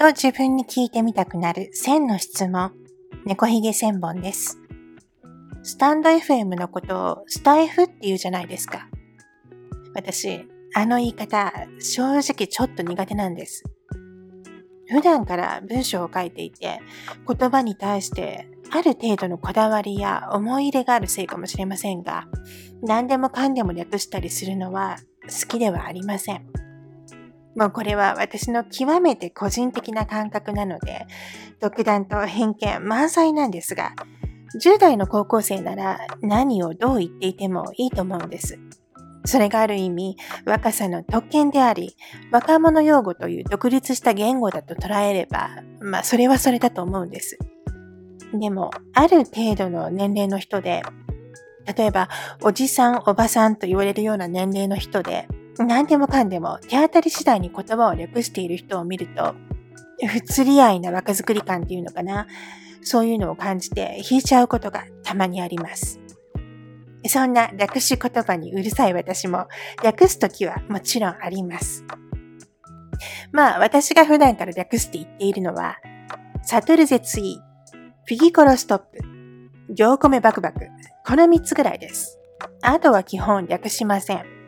と自分に聞いてみたくなる1000の質問、猫ひげ千本です。スタンド FM のことをスタイフって言うじゃないですか。私、あの言い方、正直ちょっと苦手なんです。普段から文章を書いていて、言葉に対してある程度のこだわりや思い入れがあるせいかもしれませんが、何でもかんでも略したりするのは好きではありません。もうこれは私の極めて個人的な感覚なので、独断と偏見満載なんですが、10代の高校生なら何をどう言っていてもいいと思うんです。それがある意味、若さの特権であり、若者用語という独立した言語だと捉えれば、まあそれはそれだと思うんです。でも、ある程度の年齢の人で、例えば、おじさん、おばさんと言われるような年齢の人で、何でもかんでも手当たり次第に言葉を略している人を見ると、不釣り合いな若作り感っていうのかな。そういうのを感じて引いちゃうことがたまにあります。そんな略し言葉にうるさい私も略すときはもちろんあります。まあ私が普段から略して言っているのは、サトルゼツイ、フィギコロストップ、行米バクバク、この3つぐらいです。あとは基本略しません。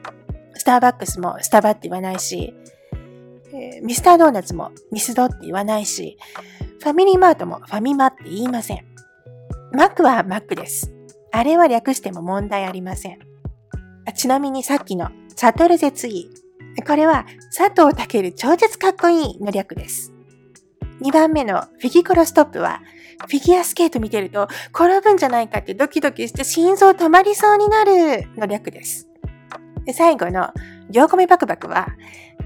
スターバックスもスタバって言わないし、えー、ミスタードーナツもミスドって言わないし、ファミリーマートもファミマって言いません。マックはマックです。あれは略しても問題ありません。ちなみにさっきのサトルゼツイ。これは佐藤健超絶かっこいいの略です。2番目のフィギコロストップは、フィギュアスケート見てると転ぶんじゃないかってドキドキして心臓止まりそうになるの略です。で最後の行米バクバクは、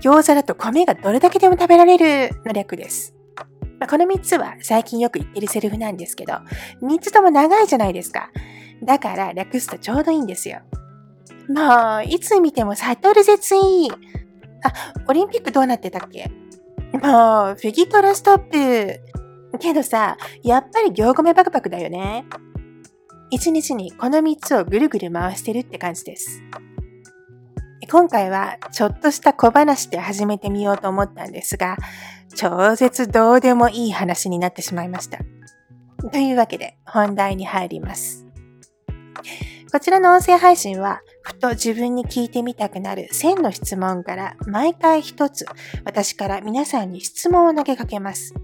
餃子だと米がどれだけでも食べられるの略です。まあ、この3つは最近よく言ってるセリフなんですけど、3つとも長いじゃないですか。だから略すとちょうどいいんですよ。もう、いつ見てもサトル絶イあ、オリンピックどうなってたっけ？もう、フィギコロストップ。けどさ、やっぱり行米バクバクだよね。一日にこの3つをぐるぐる回してるって感じです。今回はちょっとした小話で始めてみようと思ったんですが、超絶どうでもいい話になってしまいました。というわけで本題に入ります。こちらの音声配信は、ふと自分に聞いてみたくなる1000の質問から毎回一つ私から皆さんに質問を投げかけます。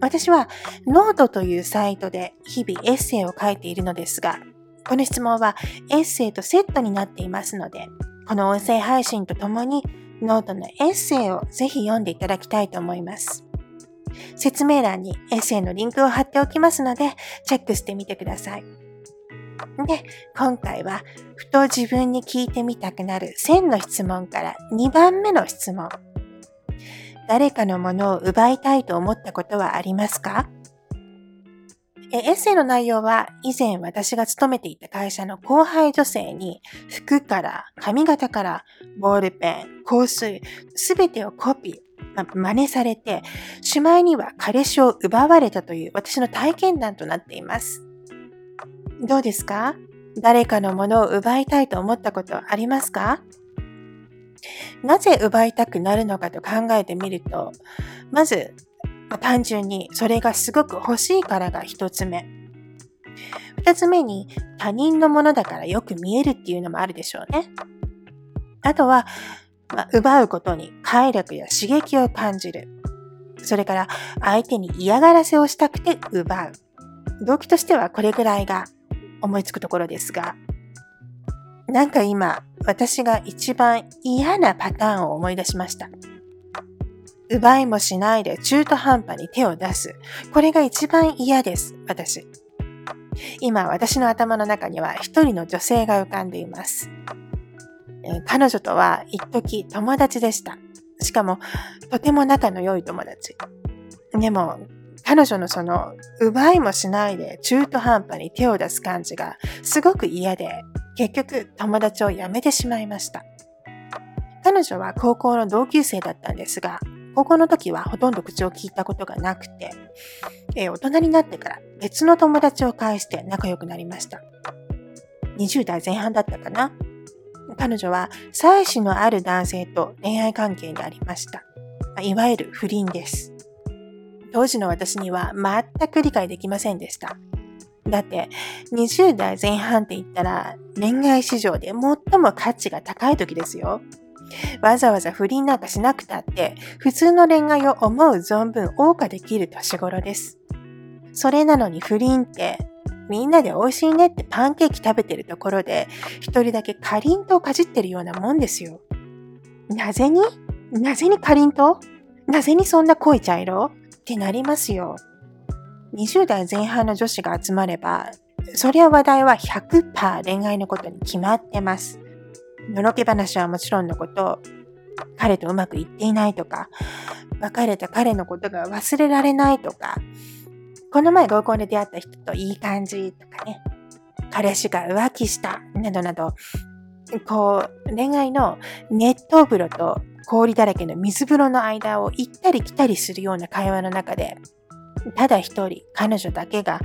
私はノートというサイトで日々エッセイを書いているのですが、この質問はエッセイとセットになっていますので、この音声配信とともにノートのエッセイをぜひ読んでいただきたいと思います。説明欄にエッセイのリンクを貼っておきますので、チェックしてみてください。で、今回は、ふと自分に聞いてみたくなる1000の質問から2番目の質問。誰かのものを奪いたいと思ったことはありますか？エッセイの内容は以前私が勤めていた会社の後輩女性に服から髪型からボールペン、香水、すべてをコピー、真似されて、しまいには彼氏を奪われたという私の体験談となっています。どうですか？誰かのものを奪いたいと思ったことありますか？なぜ奪いたくなるのかと考えてみると、まず、ま単純にそれがすごく欲しいからが一つ目。二つ目に他人のものだからよく見えるっていうのもあるでしょうね。あとは、まあ、奪うことに快楽や刺激を感じる。それから相手に嫌がらせをしたくて奪う。動機としてはこれぐらいが思いつくところですが、なんか今、私が一番嫌なパターンを思い出しました。奪いもしないで中途半端に手を出す。これが一番嫌です、私。今、私の頭の中には一人の女性が浮かんでいます。彼女とは一時友達でした。しかも、とても仲の良い友達。でも、彼女のその奪いもしないで中途半端に手を出す感じがすごく嫌で結局友達を辞めてしまいました。彼女は高校の同級生だったんですが、高校の時はほとんど口を聞いたことがなくて、え大人になってから別の友達を介して仲良くなりました。20代前半だったかな彼女は妻子のある男性と恋愛関係にありました。いわゆる不倫です。当時の私には全く理解できませんでした。だって、20代前半って言ったら、恋愛市場で最も価値が高い時ですよ。わざわざ不倫なんかしなくたって、普通の恋愛を思う存分謳歌できる年頃です。それなのに不倫って、みんなで美味しいねってパンケーキ食べてるところで、一人だけかりんとうかじってるようなもんですよ。なぜに？なぜにかりんと？うなぜにそんな濃い茶色ってなりますよ。20代前半の女子が集まれば、そりゃ話題は100%恋愛のことに決まってます。のろけ話はもちろんのこと、彼とうまくいっていないとか、別れた彼のことが忘れられないとか、この前合コンで出会った人といい感じとかね、彼氏が浮気したなどなど、こう、恋愛の熱湯風呂と氷だらけの水風呂の間を行ったり来たりするような会話の中で、ただ一人、彼女だけが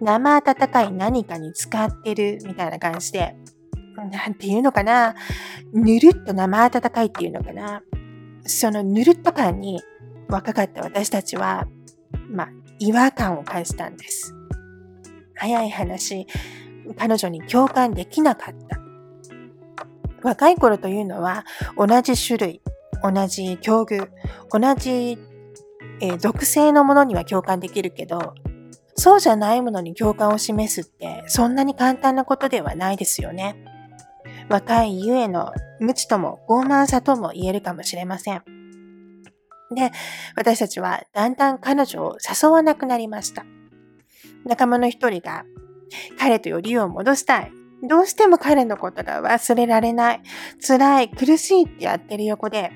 生温かい何かに使ってるみたいな感じで、なんていうのかな、ぬるっと生温かいっていうのかな。そのぬるっと感に若かった私たちは、まあ、違和感を感じたんです。早い話、彼女に共感できなかった。若い頃というのは同じ種類、同じ境遇、同じえー、属性のものには共感できるけど、そうじゃないものに共感を示すってそんなに簡単なことではないですよね。若いゆえの無知とも傲慢さとも言えるかもしれません。で、私たちはだんだん彼女を誘わなくなりました。仲間の一人が、彼とよりを戻したい。どうしても彼のことが忘れられない。辛い、苦しいってやってる横で、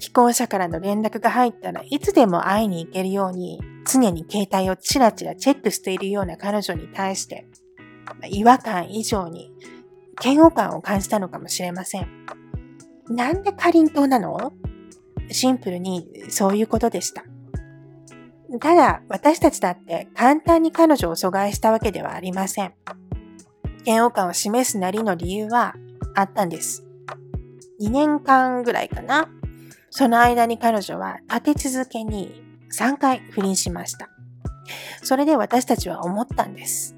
既婚者からの連絡が入ったらいつでも会いに行けるように常に携帯をチラチラチェックしているような彼女に対して違和感以上に嫌悪感を感じたのかもしれません。なんでかりんとうなの？シンプルにそういうことでした。ただ私たちだって簡単に彼女を阻害したわけではありません。嫌悪感を示すなりの理由はあったんです。2年間ぐらいかな。その間に彼女は立て続けに3回不倫しました。それで私たちは思ったんです。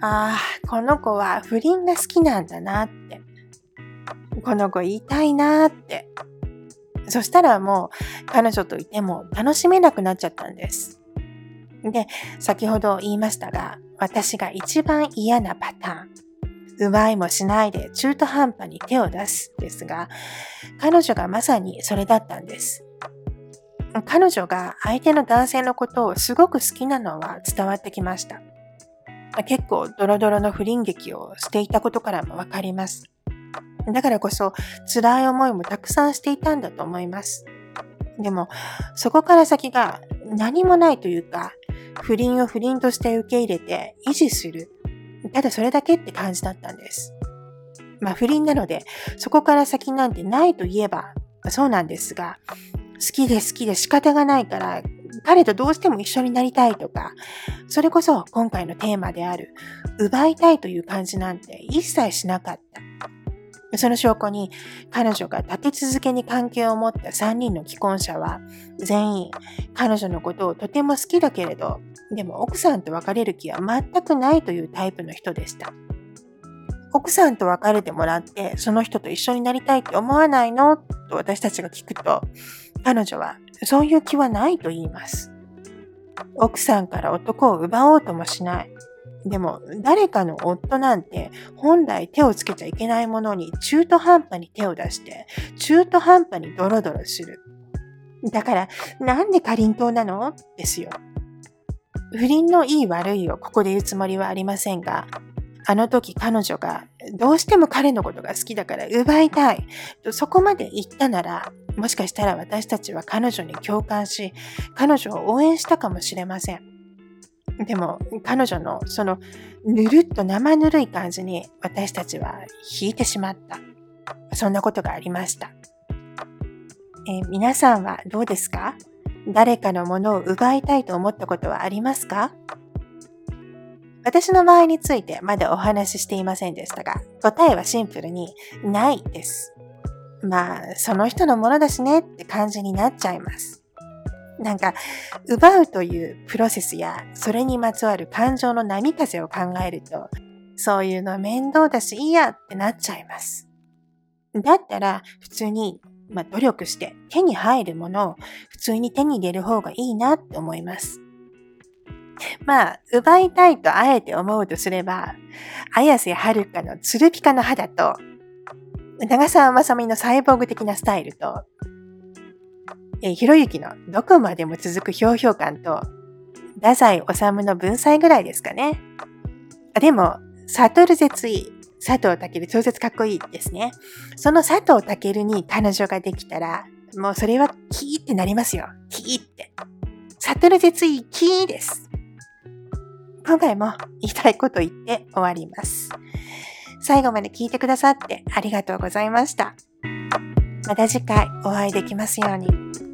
ああ、この子は不倫が好きなんだなって。この子言いたいなって。そしたらもう彼女といても楽しめなくなっちゃったんです。で、先ほど言いましたが、私が一番嫌なパターン。奪いもしないで中途半端に手を出すですが、彼女がまさにそれだったんです。彼女が相手の男性のことをすごく好きなのは伝わってきました。結構ドロドロの不倫劇をしていたことからもわかります。だからこそ辛い思いもたくさんしていたんだと思います。でも、そこから先が何もないというか、不倫を不倫として受け入れて維持するただそれだけって感じだったんです。まあ不倫なので、そこから先なんてないと言えばそうなんですが、好きで好きで仕方がないから、彼とどうしても一緒になりたいとか、それこそ今回のテーマである、奪いたいという感じなんて一切しなかった。その証拠に彼女が立て続けに関係を持った3人の既婚者は全員彼女のことをとても好きだけれどでも奥さんと別れる気は全くないというタイプの人でした。奥さんと別れてもらってその人と一緒になりたいって思わないの？と私たちが聞くと彼女はそういう気はないと言います。奥さんから男を奪おうともしない。でも、誰かの夫なんて本来手をつけちゃいけないものに中途半端に手を出して、中途半端にドロドロする。だから、なんでかりんとうなの？ですよ。不倫のいい悪いをここで言うつもりはありませんが、あの時彼女がどうしても彼のことが好きだから奪いたいとそこまで言ったなら、もしかしたら私たちは彼女に共感し、彼女を応援したかもしれません。でも彼女のそのぬるっと生ぬるい感じに私たちは引いてしまった。そんなことがありました。え、皆さんはどうですか？誰かのものを奪いたいと思ったことはありますか？私の場合についてまだお話ししていませんでしたが、答えはシンプルにないです。まあ、その人のものだしねって感じになっちゃいます。なんか、奪うというプロセスや、それにまつわる感情の波風を考えると、そういうの面倒だしいいやってなっちゃいます。だったら、普通に、まあ、努力して手に入るものを普通に手に入れる方がいいなって思います。まあ、奪いたいとあえて思うとすれば、綾瀬はるかのツルピカの肌と、長澤まさみのサイボーグ的なスタイルと、えひろゆきのどこまでも続くひょうひょう感と、太宰治の文才ぐらいですかね。でも、悟る絶い、佐藤健超絶かっこいいですね。その佐藤健に彼女ができたら、もうそれはキーってなりますよ。キーって。悟る絶いキーです。今回も言いたいこと言って終わります。最後まで聞いてくださってありがとうございました。また次回お会いできますように。